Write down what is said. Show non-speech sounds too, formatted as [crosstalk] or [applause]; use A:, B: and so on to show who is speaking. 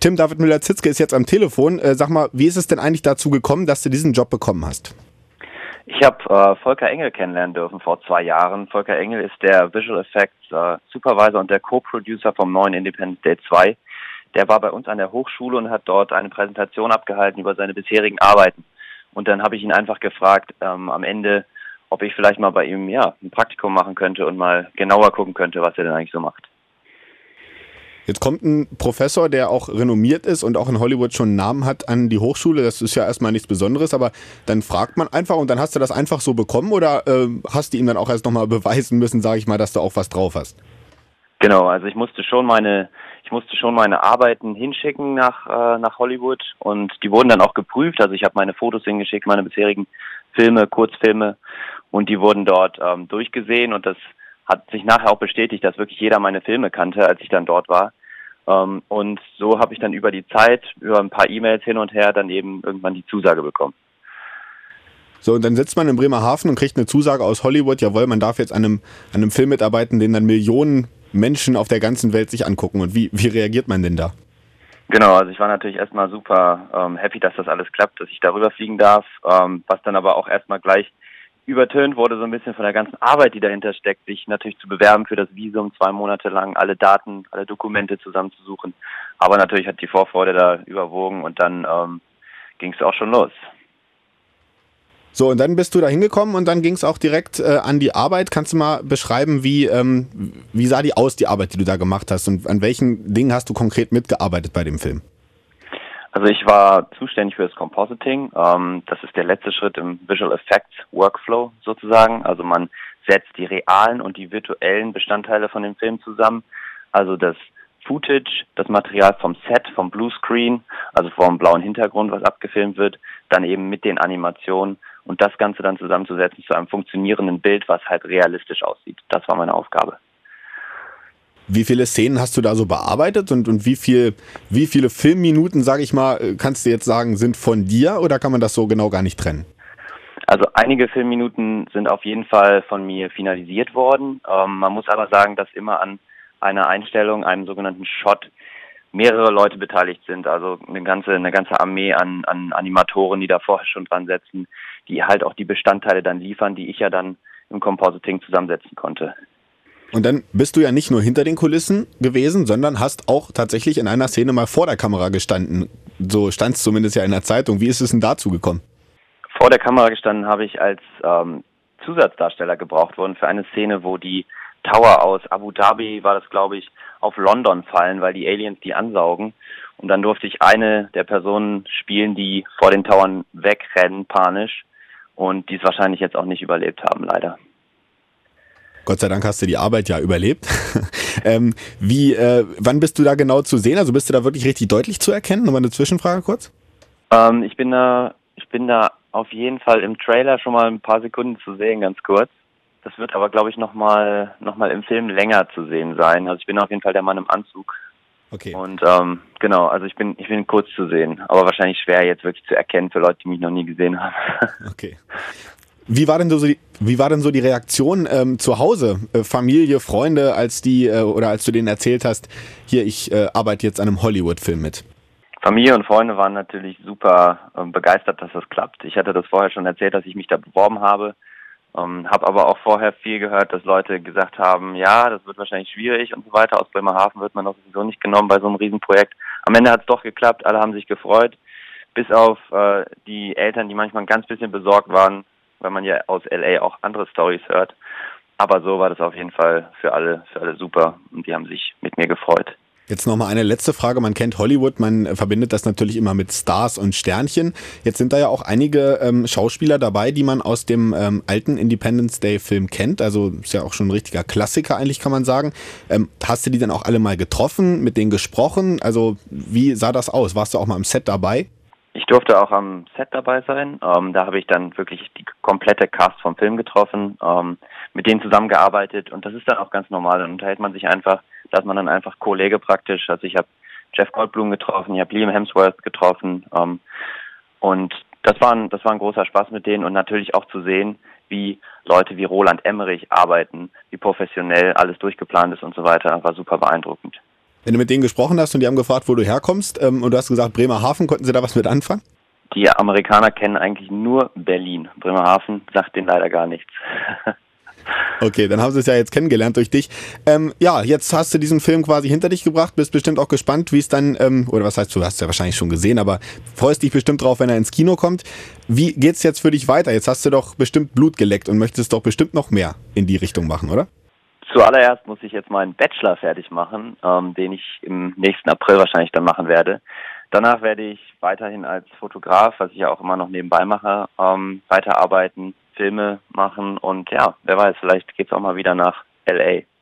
A: Tim David Müller-Zitzke ist jetzt am Telefon. Äh, sag mal, wie ist es denn eigentlich dazu gekommen, dass du diesen Job bekommen hast?
B: Ich habe äh, Volker Engel kennenlernen dürfen vor zwei Jahren. Volker Engel ist der Visual Effects äh, Supervisor und der Co-Producer vom neuen Independence Day 2. Der war bei uns an der Hochschule und hat dort eine Präsentation abgehalten über seine bisherigen Arbeiten. Und dann habe ich ihn einfach gefragt, ähm, am Ende, ob ich vielleicht mal bei ihm ja ein Praktikum machen könnte und mal genauer gucken könnte, was er denn eigentlich so macht.
A: Jetzt kommt ein Professor, der auch renommiert ist und auch in Hollywood schon einen Namen hat an die Hochschule. Das ist ja erstmal nichts Besonderes, aber dann fragt man einfach und dann hast du das einfach so bekommen oder äh, hast du ihm dann auch erst nochmal beweisen müssen, sage ich mal, dass du auch was drauf hast?
B: Genau, also ich musste schon meine, ich musste schon meine Arbeiten hinschicken nach, äh, nach Hollywood und die wurden dann auch geprüft. Also ich habe meine Fotos hingeschickt, meine bisherigen Filme, Kurzfilme und die wurden dort ähm, durchgesehen und das hat sich nachher auch bestätigt, dass wirklich jeder meine Filme kannte, als ich dann dort war. Ähm, und so habe ich dann über die Zeit, über ein paar E-Mails hin und her, dann eben irgendwann die Zusage bekommen.
A: So, und dann sitzt man in Bremerhaven und kriegt eine Zusage aus Hollywood, jawohl, man darf jetzt an einem, an einem Film mitarbeiten, den dann Millionen Menschen auf der ganzen Welt sich angucken. Und wie, wie reagiert man denn da?
B: Genau, also ich war natürlich erstmal super ähm, happy, dass das alles klappt, dass ich darüber fliegen darf, ähm, was dann aber auch erstmal gleich übertönt wurde so ein bisschen von der ganzen Arbeit, die dahinter steckt, sich natürlich zu bewerben für das Visum, zwei Monate lang alle Daten, alle Dokumente zusammenzusuchen. Aber natürlich hat die Vorfreude da überwogen und dann ähm, ging es auch schon los.
A: So, und dann bist du da hingekommen und dann ging es auch direkt äh, an die Arbeit. Kannst du mal beschreiben, wie, ähm, wie sah die aus, die Arbeit, die du da gemacht hast und an welchen Dingen hast du konkret mitgearbeitet bei dem Film?
B: Also ich war zuständig für das Compositing. Ähm, das ist der letzte Schritt im Visual Effects Workflow sozusagen. Also man setzt die realen und die virtuellen Bestandteile von dem Film zusammen. Also das Footage, das Material vom Set, vom Bluescreen, also vom blauen Hintergrund, was abgefilmt wird, dann eben mit den Animationen und das Ganze dann zusammenzusetzen zu einem funktionierenden Bild, was halt realistisch aussieht. Das war meine Aufgabe.
A: Wie viele Szenen hast du da so bearbeitet und, und wie, viel, wie viele Filmminuten, sage ich mal, äh, kannst du jetzt sagen, sind von dir oder kann man das so genau gar nicht trennen?
B: Also einige Filmminuten sind auf jeden Fall von mir finalisiert worden. Ähm, man muss aber sagen, dass immer an einer Einstellung, einem sogenannten Shot, mehrere Leute beteiligt sind. Also eine ganze, eine ganze Armee an, an Animatoren, die da vorher schon dran setzen, die halt auch die Bestandteile dann liefern, die ich ja dann im Compositing zusammensetzen konnte.
A: Und dann bist du ja nicht nur hinter den Kulissen gewesen, sondern hast auch tatsächlich in einer Szene mal vor der Kamera gestanden. So stand es zumindest ja in der Zeitung. Wie ist es denn dazu gekommen?
B: Vor der Kamera gestanden habe ich als ähm, Zusatzdarsteller gebraucht worden für eine Szene, wo die Tower aus Abu Dhabi, war das glaube ich, auf London fallen, weil die Aliens die ansaugen. Und dann durfte ich eine der Personen spielen, die vor den Towern wegrennen, panisch. Und die es wahrscheinlich jetzt auch nicht überlebt haben, leider.
A: Gott sei Dank hast du die Arbeit ja überlebt. [laughs] ähm, wie, äh, wann bist du da genau zu sehen? Also bist du da wirklich richtig deutlich zu erkennen? Nochmal eine Zwischenfrage kurz.
B: Ähm, ich bin da, ich bin da auf jeden Fall im Trailer schon mal ein paar Sekunden zu sehen, ganz kurz. Das wird aber, glaube ich, nochmal noch mal im Film länger zu sehen sein. Also ich bin auf jeden Fall der Mann im Anzug. Okay. Und ähm, genau, also ich bin, ich bin kurz zu sehen, aber wahrscheinlich schwer jetzt wirklich zu erkennen für Leute, die mich noch nie gesehen haben. [laughs]
A: Okay. Wie war denn so die, wie war denn so die Reaktion ähm, zu Hause, äh, Familie, Freunde, als die äh, oder als du denen erzählt hast, hier ich äh, arbeite jetzt an einem Hollywood-Film mit?
B: Familie und Freunde waren natürlich super ähm, begeistert, dass das klappt. Ich hatte das vorher schon erzählt, dass ich mich da beworben habe, ähm, habe aber auch vorher viel gehört, dass Leute gesagt haben, ja, das wird wahrscheinlich schwierig und so weiter. Aus Bremerhaven wird man doch sowieso nicht genommen bei so einem Riesenprojekt. Am Ende hat es doch geklappt, alle haben sich gefreut, bis auf äh, die Eltern, die manchmal ein ganz bisschen besorgt waren, weil man ja aus LA auch andere Stories hört. Aber so war das auf jeden Fall für alle, für alle super und die haben sich mit mir gefreut.
A: Jetzt nochmal eine letzte Frage. Man kennt Hollywood, man verbindet das natürlich immer mit Stars und Sternchen. Jetzt sind da ja auch einige ähm, Schauspieler dabei, die man aus dem ähm, alten Independence Day Film kennt. Also ist ja auch schon ein richtiger Klassiker eigentlich, kann man sagen. Ähm, hast du die dann auch alle mal getroffen, mit denen gesprochen? Also wie sah das aus? Warst du auch mal im Set dabei?
B: Ich durfte auch am Set dabei sein. Ähm, da habe ich dann wirklich die komplette Cast vom Film getroffen, ähm, mit denen zusammengearbeitet und das ist dann auch ganz normal. Dann unterhält man sich einfach, da ist man dann einfach Kollege praktisch. Also ich habe Jeff Goldblum getroffen, ich habe Liam Hemsworth getroffen ähm, und das war, ein, das war ein großer Spaß mit denen und natürlich auch zu sehen, wie Leute wie Roland Emmerich arbeiten, wie professionell alles durchgeplant ist und so weiter, war super beeindruckend.
A: Wenn du mit denen gesprochen hast und die haben gefragt, wo du herkommst, ähm, und du hast gesagt Bremerhaven, konnten sie da was mit anfangen?
B: Die Amerikaner kennen eigentlich nur Berlin. Bremerhaven sagt denen leider gar nichts. [laughs]
A: Okay, dann haben sie es ja jetzt kennengelernt durch dich. Ähm, ja, jetzt hast du diesen Film quasi hinter dich gebracht, bist bestimmt auch gespannt, wie es dann, ähm, oder was heißt, du hast ja wahrscheinlich schon gesehen, aber freust dich bestimmt drauf, wenn er ins Kino kommt. Wie geht's jetzt für dich weiter? Jetzt hast du doch bestimmt Blut geleckt und möchtest doch bestimmt noch mehr in die Richtung machen, oder?
B: Zuallererst muss ich jetzt meinen Bachelor fertig machen, ähm, den ich im nächsten April wahrscheinlich dann machen werde. Danach werde ich weiterhin als Fotograf, was ich ja auch immer noch nebenbei mache, ähm, weiterarbeiten, Filme machen und ja, wer weiß, vielleicht geht's auch mal wieder nach LA.